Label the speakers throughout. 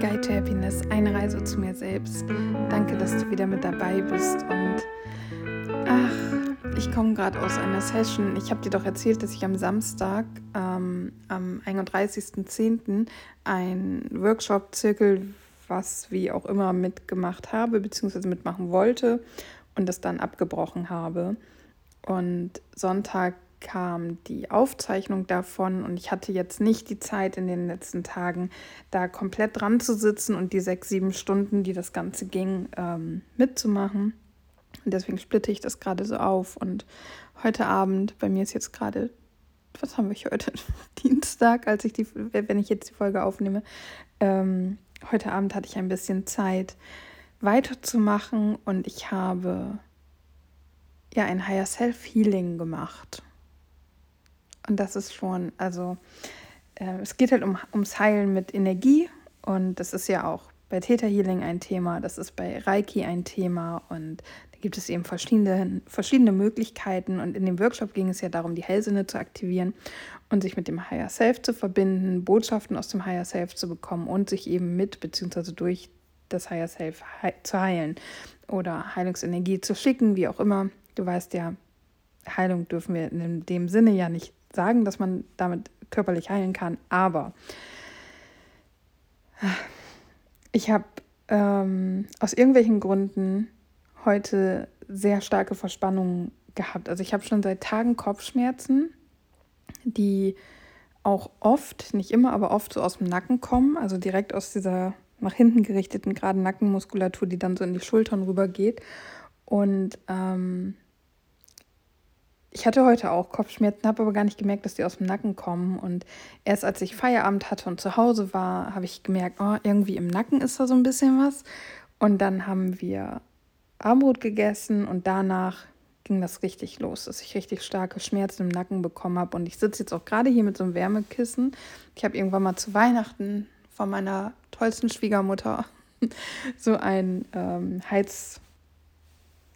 Speaker 1: Guide to Happiness, eine Reise zu mir selbst. Danke, dass du wieder mit dabei bist. Und ach, ich komme gerade aus einer Session. Ich habe dir doch erzählt, dass ich am Samstag, ähm, am 31.10., ein Workshop-Zirkel, was wie auch immer mitgemacht habe, beziehungsweise mitmachen wollte und das dann abgebrochen habe. Und Sonntag kam die Aufzeichnung davon und ich hatte jetzt nicht die Zeit in den letzten Tagen, da komplett dran zu sitzen und die sechs, sieben Stunden, die das Ganze ging, ähm, mitzumachen. Und deswegen splitte ich das gerade so auf. Und heute Abend, bei mir ist jetzt gerade, was haben wir heute? Dienstag, als ich die, wenn ich jetzt die Folge aufnehme. Ähm, heute Abend hatte ich ein bisschen Zeit weiterzumachen und ich habe ja ein Higher Self Healing gemacht. Und das ist schon, also äh, es geht halt um, ums Heilen mit Energie und das ist ja auch bei Theta Healing ein Thema, das ist bei Reiki ein Thema und da gibt es eben verschiedene, verschiedene Möglichkeiten und in dem Workshop ging es ja darum, die Hellsinne zu aktivieren und sich mit dem Higher Self zu verbinden, Botschaften aus dem Higher Self zu bekommen und sich eben mit bzw. durch das Higher Self he zu heilen oder Heilungsenergie zu schicken, wie auch immer. Du weißt ja, Heilung dürfen wir in dem Sinne ja nicht sagen, dass man damit körperlich heilen kann, aber ich habe ähm, aus irgendwelchen Gründen heute sehr starke Verspannungen gehabt. Also ich habe schon seit Tagen Kopfschmerzen, die auch oft, nicht immer, aber oft so aus dem Nacken kommen, also direkt aus dieser nach hinten gerichteten gerade Nackenmuskulatur, die dann so in die Schultern rübergeht. Und ähm, ich hatte heute auch Kopfschmerzen, habe aber gar nicht gemerkt, dass die aus dem Nacken kommen. Und erst als ich Feierabend hatte und zu Hause war, habe ich gemerkt, oh, irgendwie im Nacken ist da so ein bisschen was. Und dann haben wir Abendbrot gegessen und danach ging das richtig los, dass ich richtig starke Schmerzen im Nacken bekommen habe. Und ich sitze jetzt auch gerade hier mit so einem Wärmekissen. Ich habe irgendwann mal zu Weihnachten von meiner tollsten Schwiegermutter so ein ähm, Heiz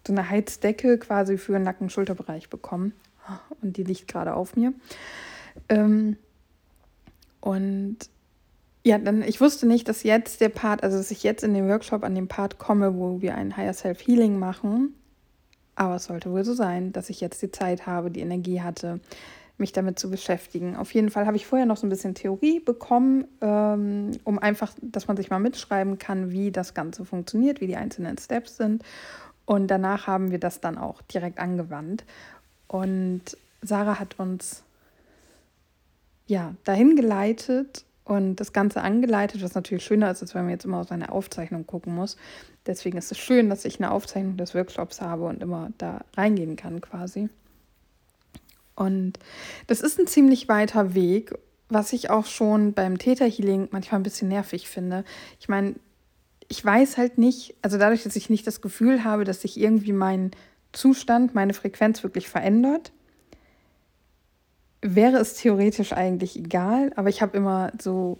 Speaker 1: so eine Heizdecke quasi für den Nacken-Schulterbereich bekommen. Und die liegt gerade auf mir. Ähm, und ja, dann, ich wusste nicht, dass jetzt der Part, also dass ich jetzt in den Workshop an den Part komme, wo wir ein Higher Self Healing machen. Aber es sollte wohl so sein, dass ich jetzt die Zeit habe, die Energie hatte, mich damit zu beschäftigen. Auf jeden Fall habe ich vorher noch so ein bisschen Theorie bekommen, ähm, um einfach, dass man sich mal mitschreiben kann, wie das Ganze funktioniert, wie die einzelnen Steps sind. Und danach haben wir das dann auch direkt angewandt. Und Sarah hat uns ja dahin geleitet und das Ganze angeleitet, was natürlich schöner ist, als wenn man jetzt immer auf seine Aufzeichnung gucken muss. Deswegen ist es schön, dass ich eine Aufzeichnung des Workshops habe und immer da reingehen kann quasi. Und das ist ein ziemlich weiter Weg, was ich auch schon beim Theta Healing manchmal ein bisschen nervig finde. Ich meine, ich weiß halt nicht, also dadurch, dass ich nicht das Gefühl habe, dass sich irgendwie mein Zustand, meine Frequenz wirklich verändert, wäre es theoretisch eigentlich egal, aber ich habe immer so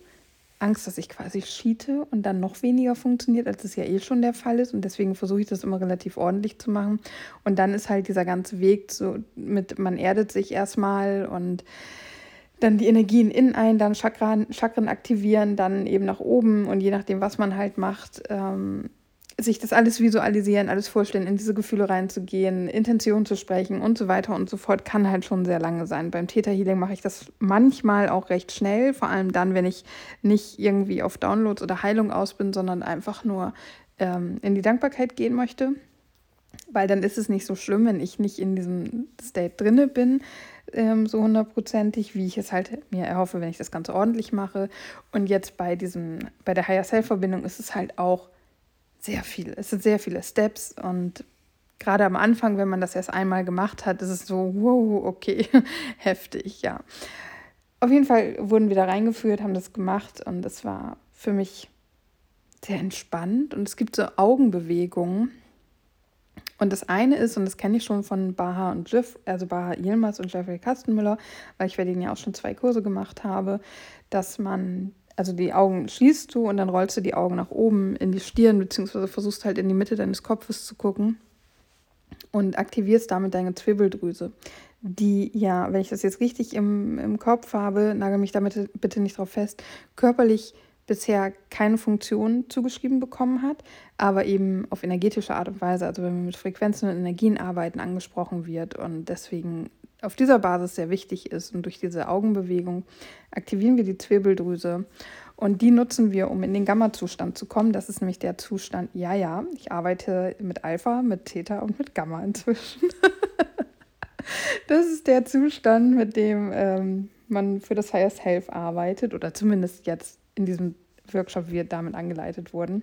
Speaker 1: Angst, dass ich quasi cheate und dann noch weniger funktioniert, als es ja eh schon der Fall ist. Und deswegen versuche ich das immer relativ ordentlich zu machen. Und dann ist halt dieser ganze Weg so mit, man erdet sich erstmal und dann die Energien in ein, dann Chakren, Chakren aktivieren, dann eben nach oben und je nachdem, was man halt macht, ähm, sich das alles visualisieren, alles vorstellen, in diese Gefühle reinzugehen, Intention zu sprechen und so weiter und so fort, kann halt schon sehr lange sein. Beim Theta Healing mache ich das manchmal auch recht schnell, vor allem dann, wenn ich nicht irgendwie auf Downloads oder Heilung aus bin, sondern einfach nur ähm, in die Dankbarkeit gehen möchte. Weil dann ist es nicht so schlimm, wenn ich nicht in diesem State drinne bin, ähm, so hundertprozentig, wie ich es halt mir erhoffe, wenn ich das Ganze ordentlich mache. Und jetzt bei diesem, bei der Higher Self-Verbindung ist es halt auch sehr viel. Es sind sehr viele Steps und gerade am Anfang, wenn man das erst einmal gemacht hat, ist es so, wow, okay, heftig, ja. Auf jeden Fall wurden wir da reingeführt, haben das gemacht und es war für mich sehr entspannt und es gibt so Augenbewegungen, und das eine ist, und das kenne ich schon von Baha und Jeff, also Baha Yilmaz und Jeffrey Kastenmüller, weil ich bei denen ja auch schon zwei Kurse gemacht habe, dass man, also die Augen schließt du und dann rollst du die Augen nach oben in die Stirn, beziehungsweise versuchst halt in die Mitte deines Kopfes zu gucken und aktivierst damit deine Zwirbeldrüse, die ja, wenn ich das jetzt richtig im, im Kopf habe, nagel mich damit bitte nicht drauf fest, körperlich bisher keine Funktion zugeschrieben bekommen hat, aber eben auf energetische Art und Weise, also wenn wir mit Frequenzen und Energien arbeiten, angesprochen wird und deswegen auf dieser Basis sehr wichtig ist. Und durch diese Augenbewegung aktivieren wir die Zwirbeldrüse und die nutzen wir, um in den Gamma-Zustand zu kommen. Das ist nämlich der Zustand, ja, ja, ich arbeite mit Alpha, mit Theta und mit Gamma inzwischen. das ist der Zustand, mit dem ähm, man für das Higher Self arbeitet oder zumindest jetzt in diesem Workshop wir damit angeleitet wurden.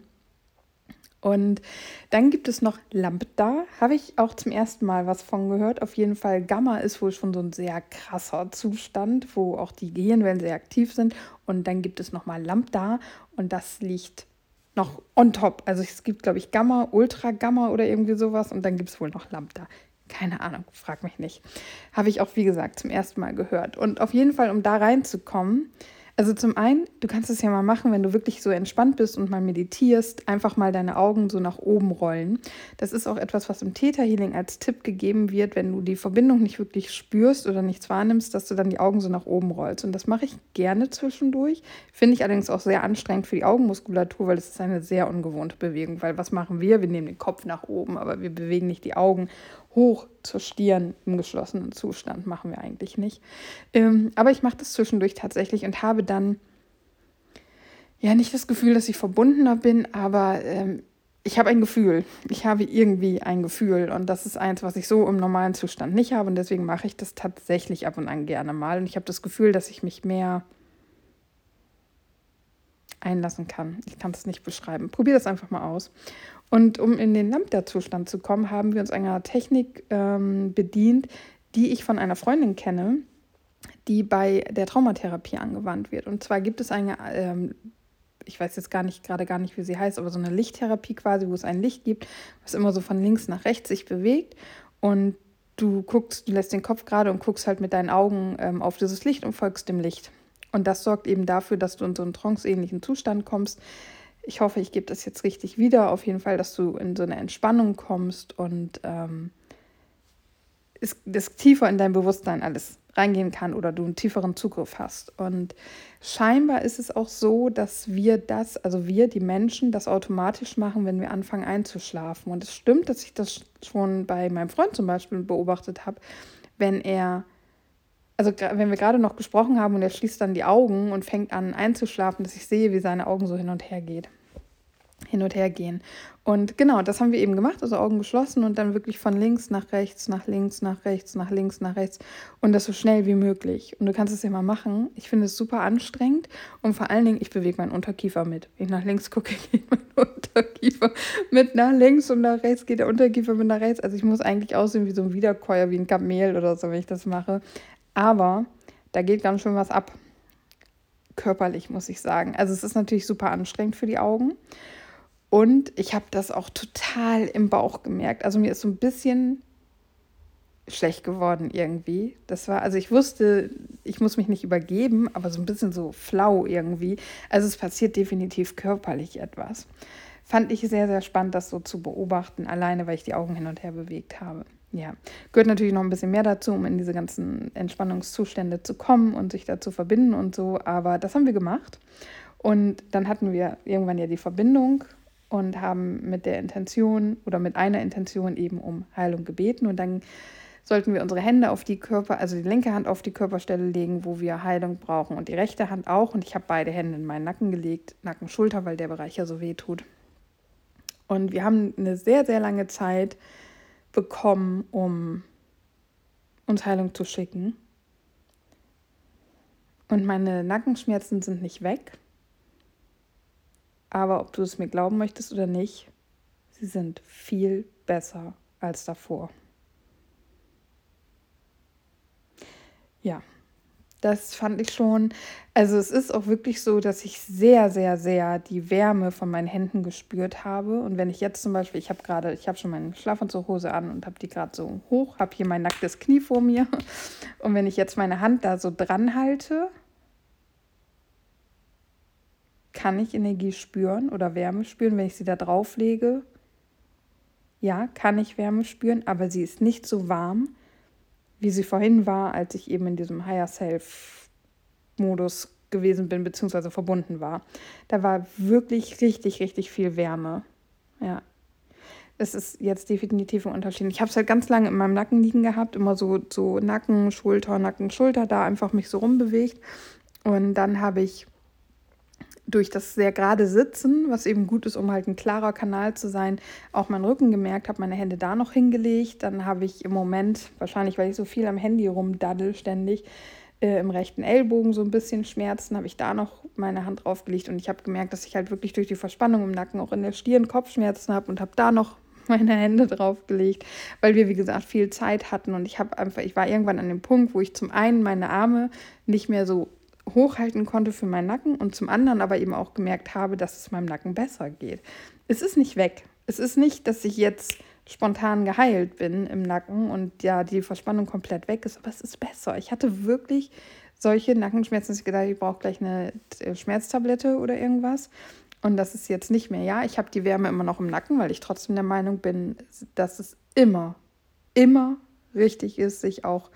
Speaker 1: Und dann gibt es noch Lambda, habe ich auch zum ersten Mal was von gehört. Auf jeden Fall Gamma ist wohl schon so ein sehr krasser Zustand, wo auch die Gehirnwellen sehr aktiv sind. Und dann gibt es nochmal Lambda und das liegt noch on top. Also es gibt, glaube ich, Gamma, Ultra Gamma oder irgendwie sowas und dann gibt es wohl noch Lambda. Keine Ahnung, frag mich nicht. Habe ich auch, wie gesagt, zum ersten Mal gehört. Und auf jeden Fall, um da reinzukommen, also zum einen, du kannst es ja mal machen, wenn du wirklich so entspannt bist und mal meditierst, einfach mal deine Augen so nach oben rollen. Das ist auch etwas, was im Theta Healing als Tipp gegeben wird, wenn du die Verbindung nicht wirklich spürst oder nichts wahrnimmst, dass du dann die Augen so nach oben rollst. Und das mache ich gerne zwischendurch. Finde ich allerdings auch sehr anstrengend für die Augenmuskulatur, weil es ist eine sehr ungewohnte Bewegung. Weil was machen wir? Wir nehmen den Kopf nach oben, aber wir bewegen nicht die Augen hoch zur Stirn im geschlossenen Zustand. Machen wir eigentlich nicht. Ähm, aber ich mache das zwischendurch tatsächlich und habe dann ja nicht das Gefühl, dass ich verbundener bin, aber ähm, ich habe ein Gefühl. Ich habe irgendwie ein Gefühl und das ist eins, was ich so im normalen Zustand nicht habe und deswegen mache ich das tatsächlich ab und an gerne mal und ich habe das Gefühl, dass ich mich mehr einlassen kann. Ich kann es nicht beschreiben. Probier das einfach mal aus. Und um in den Lambda-Zustand zu kommen, haben wir uns einer Technik ähm, bedient, die ich von einer Freundin kenne, die bei der Traumatherapie angewandt wird. Und zwar gibt es eine, ähm, ich weiß jetzt gar nicht, gerade gar nicht, wie sie heißt, aber so eine Lichttherapie quasi, wo es ein Licht gibt, was immer so von links nach rechts sich bewegt. Und du guckst, du lässt den Kopf gerade und guckst halt mit deinen Augen ähm, auf dieses Licht und folgst dem Licht. Und das sorgt eben dafür, dass du in so einen tranceähnlichen Zustand kommst, ich hoffe, ich gebe das jetzt richtig wieder. Auf jeden Fall, dass du in so eine Entspannung kommst und ähm, es, das tiefer in dein Bewusstsein alles reingehen kann oder du einen tieferen Zugriff hast. Und scheinbar ist es auch so, dass wir das, also wir, die Menschen, das automatisch machen, wenn wir anfangen einzuschlafen. Und es stimmt, dass ich das schon bei meinem Freund zum Beispiel beobachtet habe, wenn er also wenn wir gerade noch gesprochen haben und er schließt dann die Augen und fängt an einzuschlafen, dass ich sehe, wie seine Augen so hin und her geht. Hin und her gehen. Und genau, das haben wir eben gemacht, also Augen geschlossen und dann wirklich von links nach rechts, nach links, nach rechts, nach links, nach rechts und das so schnell wie möglich. Und du kannst es mal machen. Ich finde es super anstrengend und vor allen Dingen, ich bewege meinen Unterkiefer mit. Wenn ich nach links gucke, geht mein Unterkiefer mit nach links und nach rechts geht der Unterkiefer mit nach rechts. Also ich muss eigentlich aussehen wie so ein Wiederkäuer, wie ein Kamel oder so, wenn ich das mache. Aber da geht ganz schön was ab. Körperlich, muss ich sagen. Also es ist natürlich super anstrengend für die Augen. Und ich habe das auch total im Bauch gemerkt. Also mir ist so ein bisschen schlecht geworden irgendwie. Das war, also ich wusste, ich muss mich nicht übergeben, aber so ein bisschen so flau irgendwie. Also es passiert definitiv körperlich etwas. Fand ich sehr, sehr spannend, das so zu beobachten, alleine weil ich die Augen hin und her bewegt habe ja, gehört natürlich noch ein bisschen mehr dazu, um in diese ganzen Entspannungszustände zu kommen und sich da zu verbinden und so. Aber das haben wir gemacht. Und dann hatten wir irgendwann ja die Verbindung und haben mit der Intention oder mit einer Intention eben um Heilung gebeten. Und dann sollten wir unsere Hände auf die Körper, also die linke Hand auf die Körperstelle legen, wo wir Heilung brauchen und die rechte Hand auch. Und ich habe beide Hände in meinen Nacken gelegt, Nacken, Schulter, weil der Bereich ja so weh tut. Und wir haben eine sehr, sehr lange Zeit bekommen, um uns Heilung zu schicken. Und meine Nackenschmerzen sind nicht weg. Aber ob du es mir glauben möchtest oder nicht, sie sind viel besser als davor. Ja, das fand ich schon. Also es ist auch wirklich so, dass ich sehr, sehr, sehr die Wärme von meinen Händen gespürt habe. Und wenn ich jetzt zum Beispiel, ich habe gerade, ich habe schon meine Schlafanzughose an und habe die gerade so hoch, habe hier mein nacktes Knie vor mir. Und wenn ich jetzt meine Hand da so dran halte, kann ich Energie spüren oder Wärme spüren, wenn ich sie da drauf lege. Ja, kann ich Wärme spüren, aber sie ist nicht so warm, wie sie vorhin war, als ich eben in diesem Higher Self Modus gewesen bin, beziehungsweise verbunden war. Da war wirklich richtig, richtig viel Wärme. Ja. Das ist jetzt definitiv ein Unterschied. Ich habe es halt ganz lange in meinem Nacken liegen gehabt, immer so, so Nacken, Schulter, Nacken, Schulter, da einfach mich so rumbewegt. Und dann habe ich durch das sehr gerade Sitzen, was eben gut ist, um halt ein klarer Kanal zu sein, auch meinen Rücken gemerkt, habe meine Hände da noch hingelegt. Dann habe ich im Moment, wahrscheinlich weil ich so viel am Handy rumdaddel ständig, äh, im rechten Ellbogen so ein bisschen Schmerzen, habe ich da noch meine Hand draufgelegt und ich habe gemerkt, dass ich halt wirklich durch die Verspannung im Nacken auch in der Stirn Kopfschmerzen habe und habe da noch meine Hände draufgelegt, weil wir, wie gesagt, viel Zeit hatten und ich habe einfach, ich war irgendwann an dem Punkt, wo ich zum einen meine Arme nicht mehr so hochhalten konnte für meinen Nacken und zum anderen aber eben auch gemerkt habe, dass es meinem Nacken besser geht. Es ist nicht weg. Es ist nicht, dass ich jetzt spontan geheilt bin im Nacken und ja, die Verspannung komplett weg ist, aber es ist besser. Ich hatte wirklich solche Nackenschmerzen, dass ich gedacht ich brauche gleich eine äh, Schmerztablette oder irgendwas. Und das ist jetzt nicht mehr. Ja, ich habe die Wärme immer noch im Nacken, weil ich trotzdem der Meinung bin, dass es immer, immer richtig ist, sich auch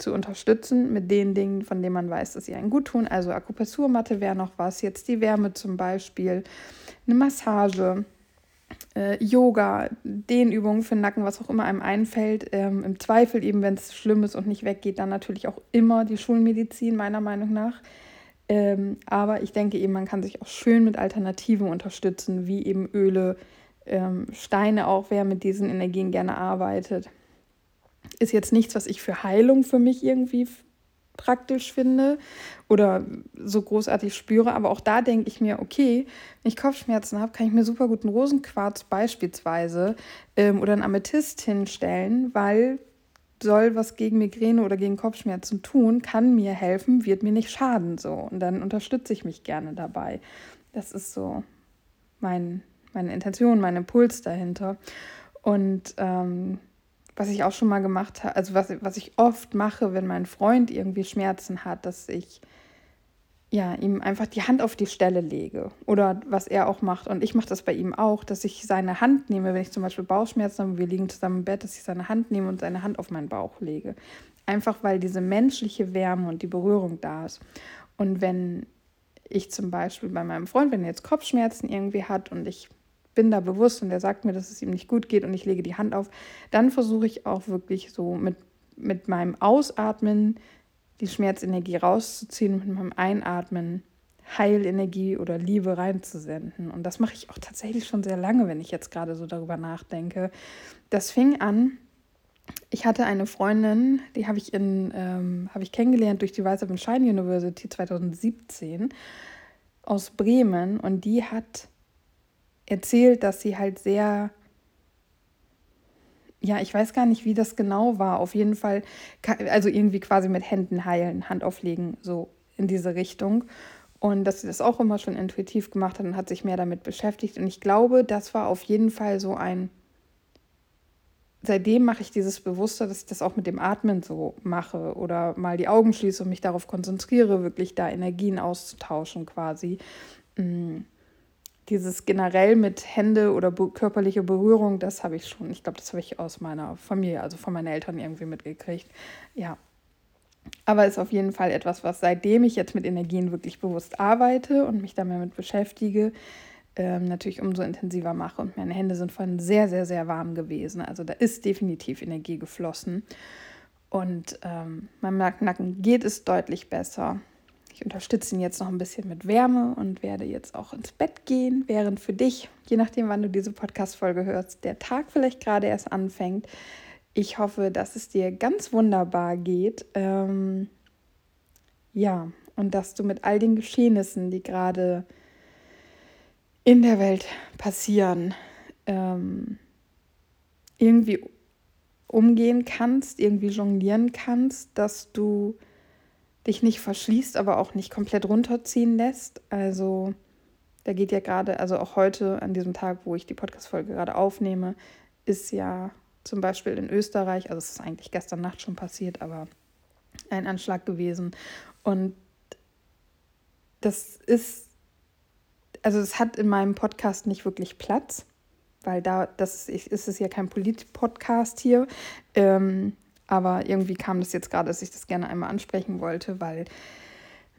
Speaker 1: zu unterstützen mit den Dingen, von denen man weiß, dass sie einen gut tun. Also Akupressurmatte wäre noch was, jetzt die Wärme zum Beispiel, eine Massage, äh, Yoga, Dehnübungen für den Nacken, was auch immer einem einfällt. Ähm, Im Zweifel eben, wenn es schlimm ist und nicht weggeht, dann natürlich auch immer die Schulmedizin, meiner Meinung nach. Ähm, aber ich denke eben, man kann sich auch schön mit Alternativen unterstützen, wie eben Öle, ähm, Steine auch, wer mit diesen Energien gerne arbeitet. Ist jetzt nichts, was ich für Heilung für mich irgendwie praktisch finde oder so großartig spüre. Aber auch da denke ich mir, okay, wenn ich Kopfschmerzen habe, kann ich mir super gut einen Rosenquarz beispielsweise ähm, oder einen Amethyst hinstellen, weil soll was gegen Migräne oder gegen Kopfschmerzen tun, kann mir helfen, wird mir nicht schaden so. Und dann unterstütze ich mich gerne dabei. Das ist so mein, meine Intention, mein Impuls dahinter. Und ähm, was ich auch schon mal gemacht habe, also was, was ich oft mache, wenn mein Freund irgendwie Schmerzen hat, dass ich ja, ihm einfach die Hand auf die Stelle lege. Oder was er auch macht. Und ich mache das bei ihm auch, dass ich seine Hand nehme, wenn ich zum Beispiel Bauchschmerzen habe, wir liegen zusammen im Bett, dass ich seine Hand nehme und seine Hand auf meinen Bauch lege. Einfach weil diese menschliche Wärme und die Berührung da ist. Und wenn ich zum Beispiel bei meinem Freund, wenn er jetzt Kopfschmerzen irgendwie hat und ich bin da bewusst und er sagt mir, dass es ihm nicht gut geht und ich lege die Hand auf, dann versuche ich auch wirklich so mit, mit meinem Ausatmen die Schmerzenergie rauszuziehen mit meinem Einatmen Heilenergie oder Liebe reinzusenden. Und das mache ich auch tatsächlich schon sehr lange, wenn ich jetzt gerade so darüber nachdenke. Das fing an, ich hatte eine Freundin, die habe ich, ähm, hab ich kennengelernt durch die Weißer Shine University 2017 aus Bremen und die hat erzählt, dass sie halt sehr ja, ich weiß gar nicht, wie das genau war. Auf jeden Fall, also irgendwie quasi mit Händen heilen, Hand auflegen, so in diese Richtung. Und dass sie das auch immer schon intuitiv gemacht hat und hat sich mehr damit beschäftigt. Und ich glaube, das war auf jeden Fall so ein. Seitdem mache ich dieses Bewusster, dass ich das auch mit dem Atmen so mache oder mal die Augen schließe und mich darauf konzentriere, wirklich da Energien auszutauschen quasi. Mm dieses generell mit Hände oder körperliche Berührung, das habe ich schon. Ich glaube, das habe ich aus meiner Familie, also von meinen Eltern irgendwie mitgekriegt. Ja. Aber ist auf jeden Fall etwas, was seitdem ich jetzt mit Energien wirklich bewusst arbeite und mich damit beschäftige, ähm, natürlich umso intensiver mache. Und meine Hände sind vorhin sehr, sehr, sehr warm gewesen. Also da ist definitiv Energie geflossen. Und ähm, meinem Nacken geht es deutlich besser. Ich unterstütze ihn jetzt noch ein bisschen mit Wärme und werde jetzt auch ins Bett gehen, während für dich, je nachdem, wann du diese Podcast-Folge hörst, der Tag vielleicht gerade erst anfängt. Ich hoffe, dass es dir ganz wunderbar geht. Ähm, ja, und dass du mit all den Geschehnissen, die gerade in der Welt passieren, ähm, irgendwie umgehen kannst, irgendwie jonglieren kannst, dass du dich nicht verschließt, aber auch nicht komplett runterziehen lässt. Also da geht ja gerade, also auch heute an diesem Tag, wo ich die Podcast-Folge gerade aufnehme, ist ja zum Beispiel in Österreich, also es ist eigentlich gestern Nacht schon passiert, aber ein Anschlag gewesen. Und das ist, also es hat in meinem Podcast nicht wirklich Platz, weil da, das ist, ist es ja kein Polit-Podcast hier. Ähm, aber irgendwie kam das jetzt gerade, dass ich das gerne einmal ansprechen wollte, weil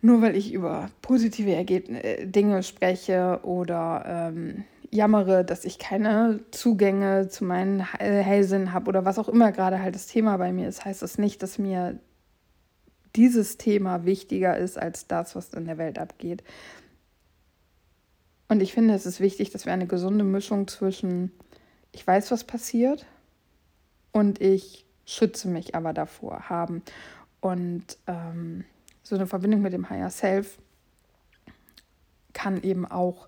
Speaker 1: nur weil ich über positive Ergebnisse, äh, Dinge spreche oder ähm, jammere, dass ich keine Zugänge zu meinen Hellsinn habe oder was auch immer gerade halt das Thema bei mir ist, heißt das nicht, dass mir dieses Thema wichtiger ist als das, was in der Welt abgeht. Und ich finde, es ist wichtig, dass wir eine gesunde Mischung zwischen ich weiß, was passiert und ich schütze mich aber davor haben. Und ähm, so eine Verbindung mit dem Higher Self kann eben auch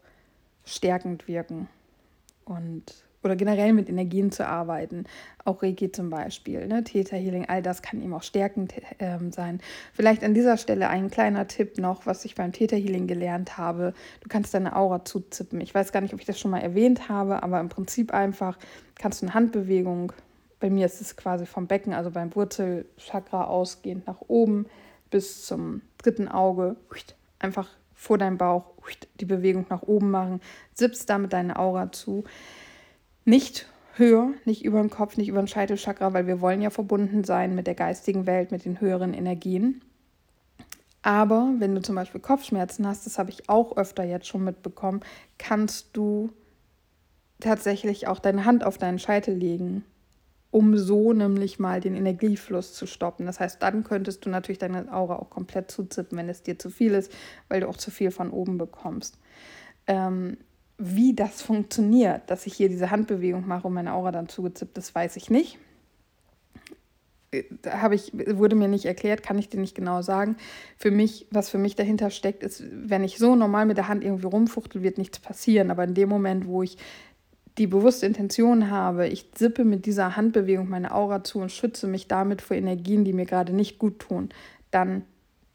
Speaker 1: stärkend wirken und oder generell mit Energien zu arbeiten, auch Reiki zum Beispiel, ne, Theta Healing, all das kann eben auch stärkend ähm, sein. Vielleicht an dieser Stelle ein kleiner Tipp noch, was ich beim Theta Healing gelernt habe. Du kannst deine Aura zuzippen. Ich weiß gar nicht, ob ich das schon mal erwähnt habe, aber im Prinzip einfach kannst du eine Handbewegung, bei mir ist es quasi vom Becken, also beim Wurzelchakra ausgehend nach oben bis zum dritten Auge, einfach vor deinem Bauch die Bewegung nach oben machen, sippst damit deine Aura zu. Nicht höher, nicht über den Kopf, nicht über den Scheitelchakra, weil wir wollen ja verbunden sein mit der geistigen Welt, mit den höheren Energien. Aber wenn du zum Beispiel Kopfschmerzen hast, das habe ich auch öfter jetzt schon mitbekommen, kannst du tatsächlich auch deine Hand auf deinen Scheitel legen um so nämlich mal den Energiefluss zu stoppen. Das heißt, dann könntest du natürlich deine Aura auch komplett zuzippen, wenn es dir zu viel ist, weil du auch zu viel von oben bekommst. Ähm, wie das funktioniert, dass ich hier diese Handbewegung mache und meine Aura dann zugezippt ist, weiß ich nicht. Äh, habe ich, wurde mir nicht erklärt, kann ich dir nicht genau sagen. Für mich, was für mich dahinter steckt, ist, wenn ich so normal mit der Hand irgendwie rumfuchtel, wird nichts passieren. Aber in dem Moment, wo ich die bewusste Intention habe, ich zippe mit dieser Handbewegung meine Aura zu und schütze mich damit vor Energien, die mir gerade nicht gut tun, dann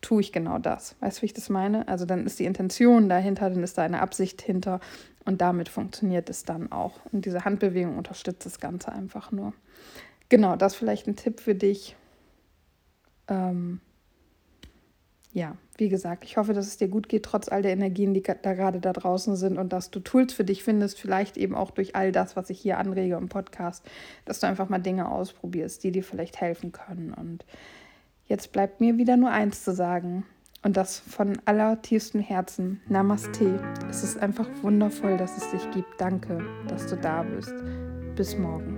Speaker 1: tue ich genau das. Weißt du, wie ich das meine? Also dann ist die Intention dahinter, dann ist da eine Absicht hinter und damit funktioniert es dann auch. Und diese Handbewegung unterstützt das Ganze einfach nur. Genau, das vielleicht ein Tipp für dich. Ähm, ja, wie gesagt, ich hoffe, dass es dir gut geht, trotz all der Energien, die da gerade da draußen sind und dass du Tools für dich findest, vielleicht eben auch durch all das, was ich hier anrege im Podcast, dass du einfach mal Dinge ausprobierst, die dir vielleicht helfen können. Und jetzt bleibt mir wieder nur eins zu sagen und das von allertiefstem Herzen. Namaste. Es ist einfach wundervoll, dass es dich gibt. Danke, dass du da bist. Bis morgen.